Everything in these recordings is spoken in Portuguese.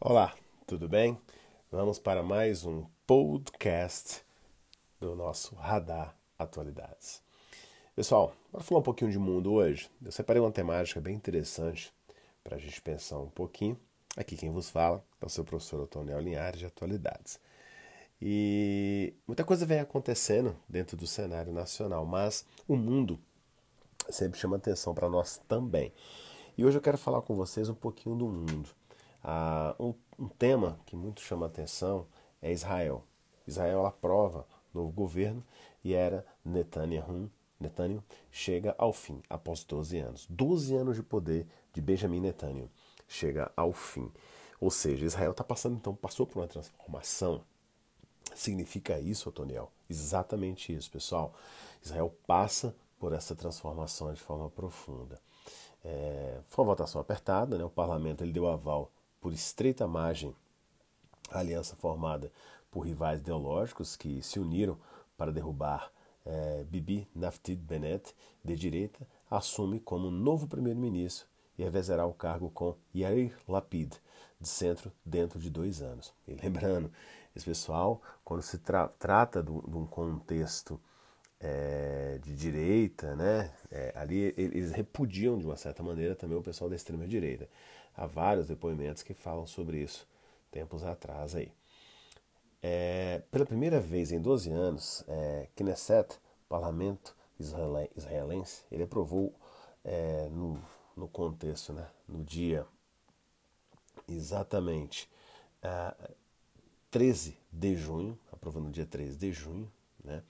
Olá, tudo bem? Vamos para mais um podcast do nosso Radar Atualidades. Pessoal, bora falar um pouquinho de mundo hoje. Eu separei uma temática bem interessante para a gente pensar um pouquinho. Aqui quem vos fala é o seu professor Otoniel Linhares de Atualidades. E muita coisa vem acontecendo dentro do cenário nacional, mas o mundo sempre chama atenção para nós também. E hoje eu quero falar com vocês um pouquinho do mundo. Ah, um, um, tema que muito chama atenção é Israel. Israel aprova novo governo e era Netanyahu, Netanyahu chega ao fim após 12 anos. 12 anos de poder de Benjamin Netanyahu chega ao fim. Ou seja, Israel está passando então passou por uma transformação. Significa isso, Otoniel? Exatamente isso, pessoal. Israel passa por essa transformação de forma profunda. É, foi uma votação apertada, né? o parlamento ele deu aval por estreita margem a aliança formada por rivais ideológicos que se uniram para derrubar é, Bibi Naftid Bennett, de direita, assume como novo primeiro-ministro e revezará o cargo com Yair Lapid, de centro, dentro de dois anos. E lembrando, esse pessoal, quando se tra trata de um contexto é, de direita, né, é, ali eles repudiam de uma certa maneira também o pessoal da extrema direita. Há vários depoimentos que falam sobre isso tempos atrás aí. É, pela primeira vez em 12 anos, é, Knesset, parlamento israelense, ele aprovou é, no, no contexto, né, no dia exatamente é, 13 de junho, aprovou no dia 13 de junho, né,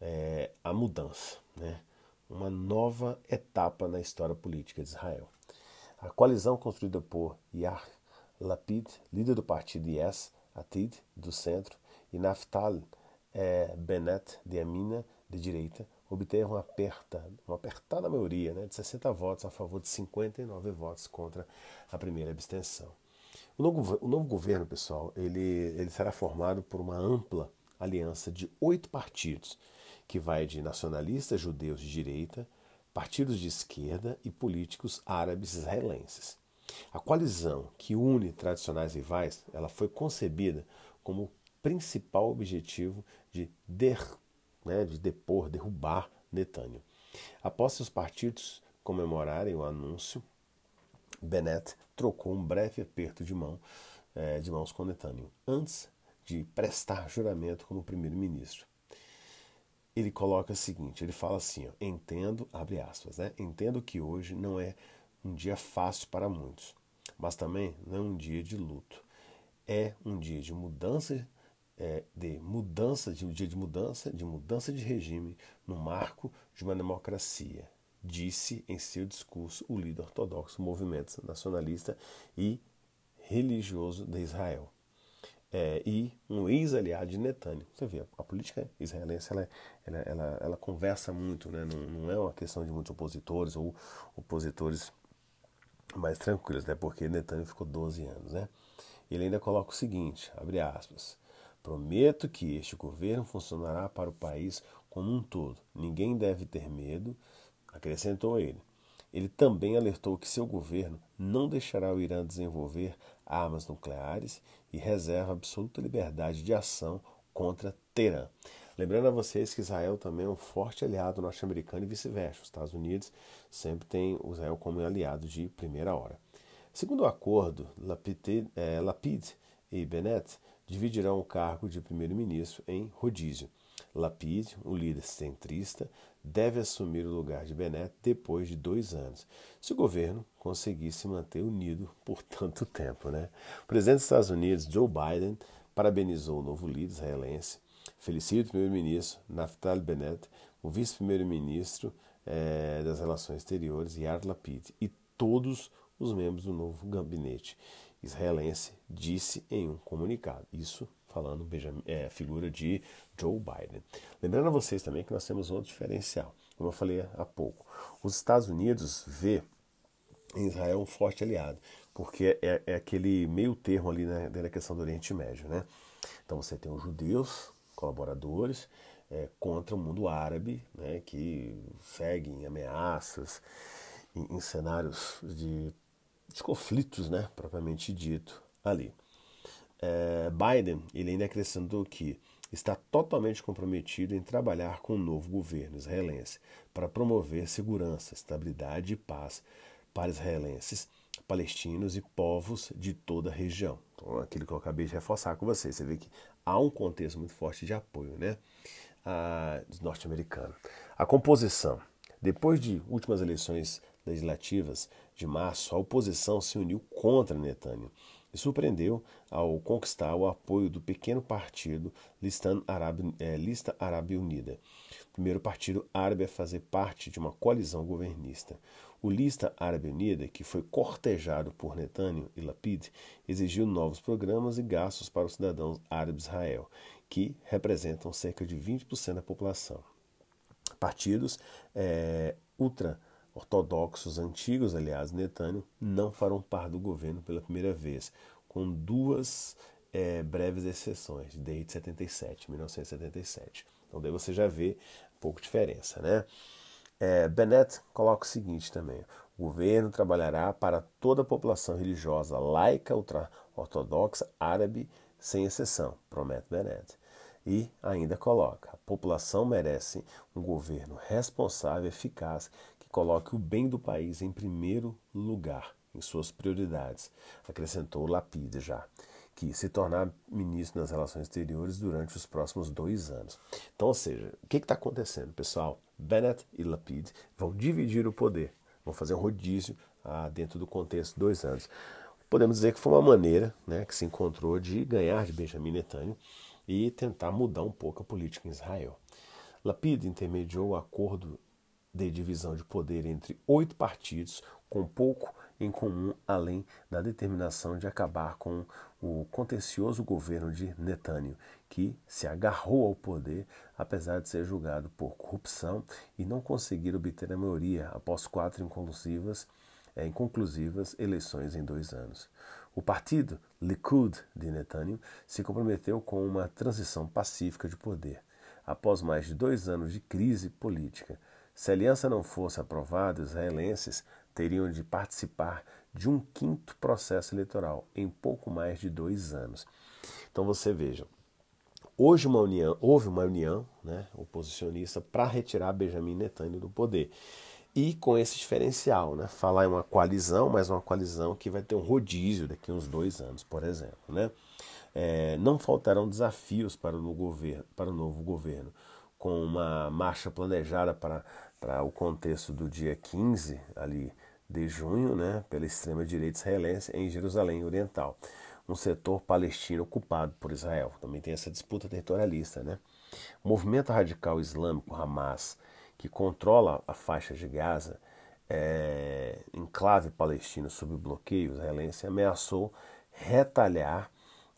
é, a mudança, né, uma nova etapa na história política de Israel. A coalizão construída por Yair Lapid, líder do partido Yes Atid, do centro, e Naftali eh, Bennett, de Amina, de direita, obteve uma, aperta, uma apertada maioria né, de 60 votos a favor de 59 votos contra a primeira abstenção. O novo, o novo governo, pessoal, ele, ele será formado por uma ampla aliança de oito partidos, que vai de nacionalistas judeus de direita, partidos de esquerda e políticos árabes israelenses. A coalizão que une tradicionais rivais, ela foi concebida como principal objetivo de, der, né, de depor, derrubar Netanyahu. Após seus partidos comemorarem o anúncio, Bennett trocou um breve aperto de mão é, de mãos com Netanyahu antes de prestar juramento como primeiro-ministro ele coloca o seguinte, ele fala assim, ó, entendo, abre aspas, né? Entendo que hoje não é um dia fácil para muitos, mas também não é um dia de luto. É um dia de mudança, é, de mudança, de um dia de mudança, de mudança de regime no marco de uma democracia, disse em seu discurso o líder ortodoxo do movimento nacionalista e religioso de Israel é, e um ex-aliado de Netanyahu. Você vê, a política israelense ela, ela, ela, ela conversa muito, né? não, não, é uma questão de muitos opositores ou opositores mais tranquilos, né? porque Netanyahu ficou 12 anos. Né? Ele ainda coloca o seguinte, abre aspas, prometo que este governo funcionará para o país como um todo. Ninguém deve ter medo, acrescentou ele. Ele também alertou que seu governo não deixará o Irã desenvolver armas nucleares e reserva absoluta liberdade de ação contra Teherã. Lembrando a vocês que Israel também é um forte aliado norte-americano e vice-versa. Os Estados Unidos sempre tem Israel como aliado de primeira hora. Segundo o acordo, Lapid, é, e Bennett dividirão o cargo de primeiro-ministro em rodízio. Lapid, o líder centrista, deve assumir o lugar de Bennett depois de dois anos, se o governo conseguisse manter unido por tanto tempo. Né? O presidente dos Estados Unidos, Joe Biden, parabenizou o novo líder israelense, felicita o primeiro-ministro Naftali Bennett, o vice-primeiro-ministro eh, das Relações Exteriores, Yair Lapid, e todos os membros do novo gabinete israelense, disse em um comunicado. Isso falando Benjamin, é, figura de Joe Biden. Lembrando a vocês também que nós temos outro diferencial, como eu falei há pouco. Os Estados Unidos vê em Israel um forte aliado, porque é, é aquele meio termo ali né, questão do Oriente Médio. Né? Então você tem os judeus, colaboradores, é, contra o mundo árabe, né, que seguem ameaças em, em cenários de, de conflitos, né, propriamente dito, ali. É, Biden ele ainda acrescentou que está totalmente comprometido em trabalhar com o novo governo israelense para promover segurança, estabilidade e paz para israelenses, palestinos e povos de toda a região. Então, aquilo que eu acabei de reforçar com vocês, você vê que há um contexto muito forte de apoio, né, norte-americanos. A composição. Depois de últimas eleições legislativas de março, a oposição se uniu contra Netanyahu e surpreendeu ao conquistar o apoio do pequeno partido é, Lista Árabe Unida, primeiro partido árabe a fazer parte de uma coalizão governista. O Lista Árabe Unida, que foi cortejado por Netanyahu e Lapid, exigiu novos programas e gastos para os cidadãos árabes de Israel, que representam cerca de 20% da população. Partidos é, ultra ortodoxos antigos, aliás, Netanyahu, não farão parte do governo pela primeira vez, com duas é, breves exceções, desde 77, 1977. Então daí você já vê pouco diferença, né? É, Bennett coloca o seguinte também: o governo trabalhará para toda a população religiosa laica, ultra-ortodoxa, árabe, sem exceção, promete Bennett. E ainda coloca: a população merece um governo responsável e eficaz que coloque o bem do país em primeiro lugar, em suas prioridades, acrescentou Lapide já, que se tornar ministro das Relações Exteriores durante os próximos dois anos. Então, ou seja, o que está acontecendo, pessoal? Bennett e Lapide vão dividir o poder, vão fazer um rodízio ah, dentro do contexto de dois anos. Podemos dizer que foi uma maneira né, que se encontrou de ganhar de Benjamin Netanyahu e tentar mudar um pouco a política em Israel. Lapid intermediou o acordo de divisão de poder entre oito partidos, com pouco em comum, além da determinação de acabar com o contencioso governo de Netanyahu, que se agarrou ao poder, apesar de ser julgado por corrupção e não conseguir obter a maioria após quatro inconclusivas, é, inconclusivas eleições em dois anos. O partido Likud de Netanyahu se comprometeu com uma transição pacífica de poder. Após mais de dois anos de crise política, se a aliança não fosse aprovada, os israelenses teriam de participar de um quinto processo eleitoral em pouco mais de dois anos. Então você veja, hoje uma união, houve uma união né, oposicionista para retirar Benjamin Netanyahu do poder. E com esse diferencial, né? Falar em uma coalizão, mas uma coalizão que vai ter um rodízio daqui a uns dois anos, por exemplo. Né? É, não faltarão desafios para o, governo, para o novo governo, com uma marcha planejada para, para o contexto do dia 15 ali de junho, né, pela extrema-direita israelense em Jerusalém Oriental, um setor palestino ocupado por Israel. Também tem essa disputa territorialista. Né? O movimento radical islâmico Hamas que controla a faixa de Gaza, é, enclave palestino sob bloqueio israelense, ameaçou retalhar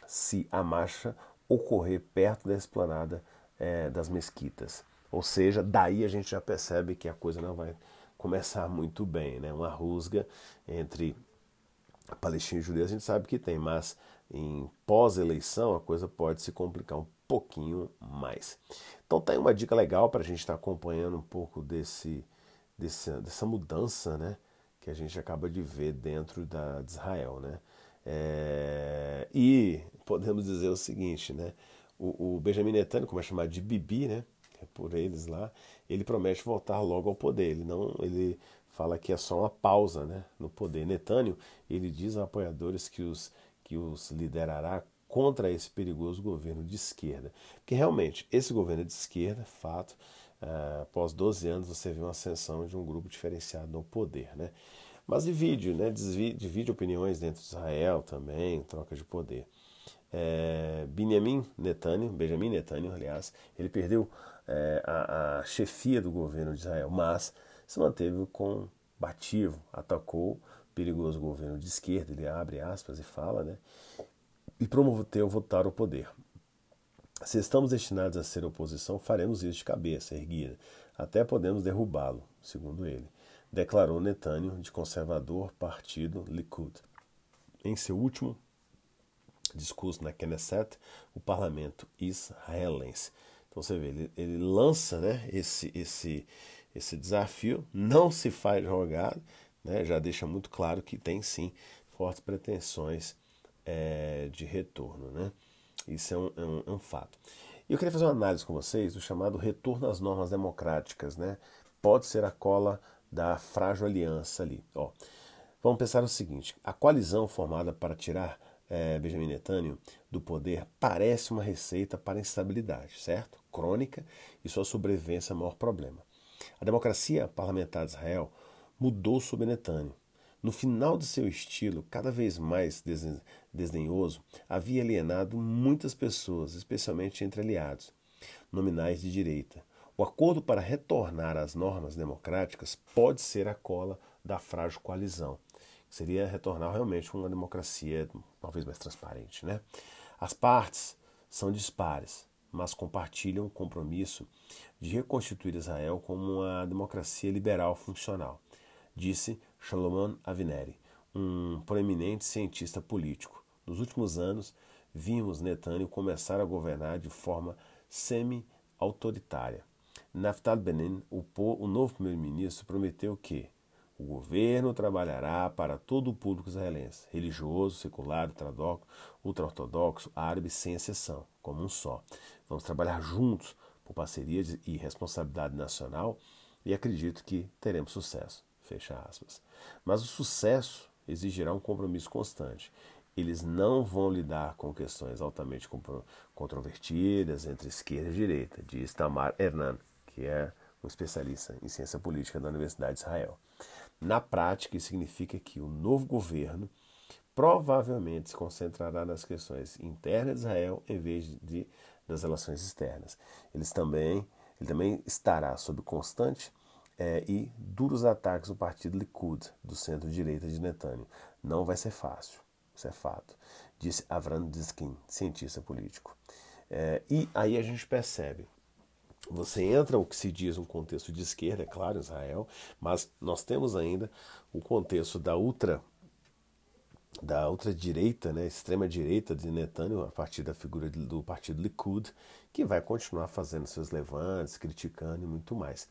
se a marcha ocorrer perto da esplanada é, das mesquitas. Ou seja, daí a gente já percebe que a coisa não vai começar muito bem, né? Uma rusga entre palestinos e judeus a gente sabe que tem, mas em pós-eleição a coisa pode se complicar um pouquinho mais. Então tem uma dica legal para a gente estar tá acompanhando um pouco desse, desse, dessa mudança né, que a gente acaba de ver dentro da, de Israel. Né? É, e podemos dizer o seguinte, né? O, o, Benjamin Netanyahu, como é chamado de Bibi, né? É por eles lá, ele promete voltar logo ao poder. Ele não, ele fala que é só uma pausa, né, no poder. Netanyahu, ele diz aos apoiadores que os que os liderará contra esse perigoso governo de esquerda. Porque realmente, esse governo é de esquerda, fato, uh, após 12 anos você vê uma ascensão de um grupo diferenciado no poder. Né? Mas divide, né? divide opiniões dentro de Israel também, troca de poder. É, Benjamin Netanyahu, Benjamin Netanyahu, aliás, ele perdeu é, a, a, chefia do governo de Israel, mas se manteve combativo, atacou o perigoso governo de esquerda, ele abre aspas e fala, né? e promover votar o poder. Se estamos destinados a ser oposição, faremos isso de cabeça erguida, até podemos derrubá-lo, segundo ele, declarou Netanyahu, de conservador partido Likud. Em seu último discurso na Knesset, o parlamento israelense. Então você vê, ele, ele lança né, esse, esse, esse desafio, não se faz jogado, né, já deixa muito claro que tem sim fortes pretensões é, de retorno. Né? Isso é um, é, um, é um, fato. E eu queria fazer uma análise com vocês do chamado retorno às normas democráticas. Né? Pode ser a cola da frágil aliança ali. Ó, vamos pensar o seguinte: a coalizão formada para tirar é, Benjamin Netanyahu do poder parece uma receita para instabilidade, certo? Crônica e sua sobrevivência é o maior problema. A democracia parlamentar de Israel mudou sob Netanyahu. No final de seu estilo, cada vez mais desdenhoso, havia alienado muitas pessoas, especialmente entre aliados, nominais de direita. O acordo para retornar às normas democráticas pode ser a cola da frágil coalizão. Seria retornar realmente uma democracia talvez mais transparente. Né? As partes são dispares, mas compartilham o compromisso de reconstituir Israel como uma democracia liberal funcional disse Shalomon Avineri, um proeminente cientista político. Nos últimos anos, vimos Netanyahu começar a governar de forma semi-autoritária. Naftali Benin, o, o novo primeiro-ministro, prometeu que o governo trabalhará para todo o público israelense, religioso, secular, ultra-ortodoxo, árabe, sem exceção, como um só. Vamos trabalhar juntos por parceria e responsabilidade nacional e acredito que teremos sucesso. Fecha aspas. Mas o sucesso exigirá um compromisso constante. Eles não vão lidar com questões altamente controvertidas entre esquerda e direita, diz Tamar Hernan, que é um especialista em ciência política da Universidade de Israel. Na prática, isso significa que o novo governo provavelmente se concentrará nas questões internas de Israel em vez de das relações externas. Eles também, ele também estará sob constante é, e duros ataques do partido Likud, do centro-direita de Netanyahu. Não vai ser fácil, isso é fato, disse Avram Diskin, cientista político. É, e aí a gente percebe, você entra o que se diz um contexto de esquerda, é claro, Israel, mas nós temos ainda o contexto da ultra da ultradireita, né, extrema direita de Netanyahu, a partir da figura do partido Likud, que vai continuar fazendo seus levantes, criticando e muito mais.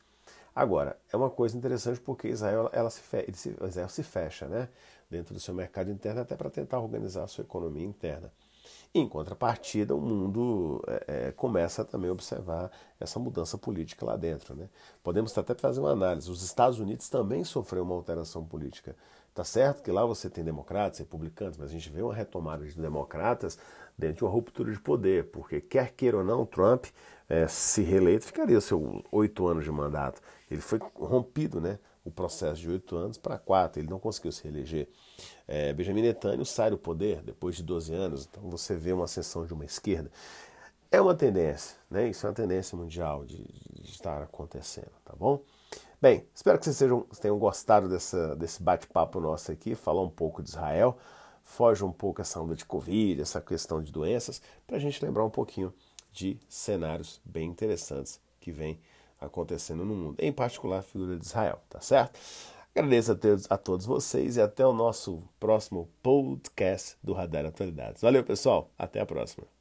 Agora, é uma coisa interessante porque Israel, ela se, fe... Israel se fecha né, dentro do seu mercado interno até para tentar organizar a sua economia interna. Em contrapartida, o mundo é, é, começa também a observar essa mudança política lá dentro. Né? Podemos até fazer uma análise. Os Estados Unidos também sofreu uma alteração política. Tá certo que lá você tem democratas, republicanos, mas a gente vê uma retomada de democratas dentro de uma ruptura de poder, porque quer queira ou não, Trump, é, se reeleito, ficaria seus oito anos de mandato. Ele foi rompido, né? O processo de oito anos para quatro, ele não conseguiu se reeleger. É, Benjamin Netanyahu sai do poder depois de 12 anos, então você vê uma ascensão de uma esquerda. É uma tendência, né? Isso é uma tendência mundial de, de estar acontecendo, tá bom? Bem, espero que vocês sejam, tenham gostado dessa, desse bate-papo nosso aqui, falar um pouco de Israel, foge um pouco essa onda de Covid, essa questão de doenças, para a gente lembrar um pouquinho de cenários bem interessantes que vem acontecendo no mundo, em particular a figura de Israel, tá certo? Agradeço a todos, a todos vocês e até o nosso próximo podcast do Radar Atualidades. Valeu, pessoal. Até a próxima.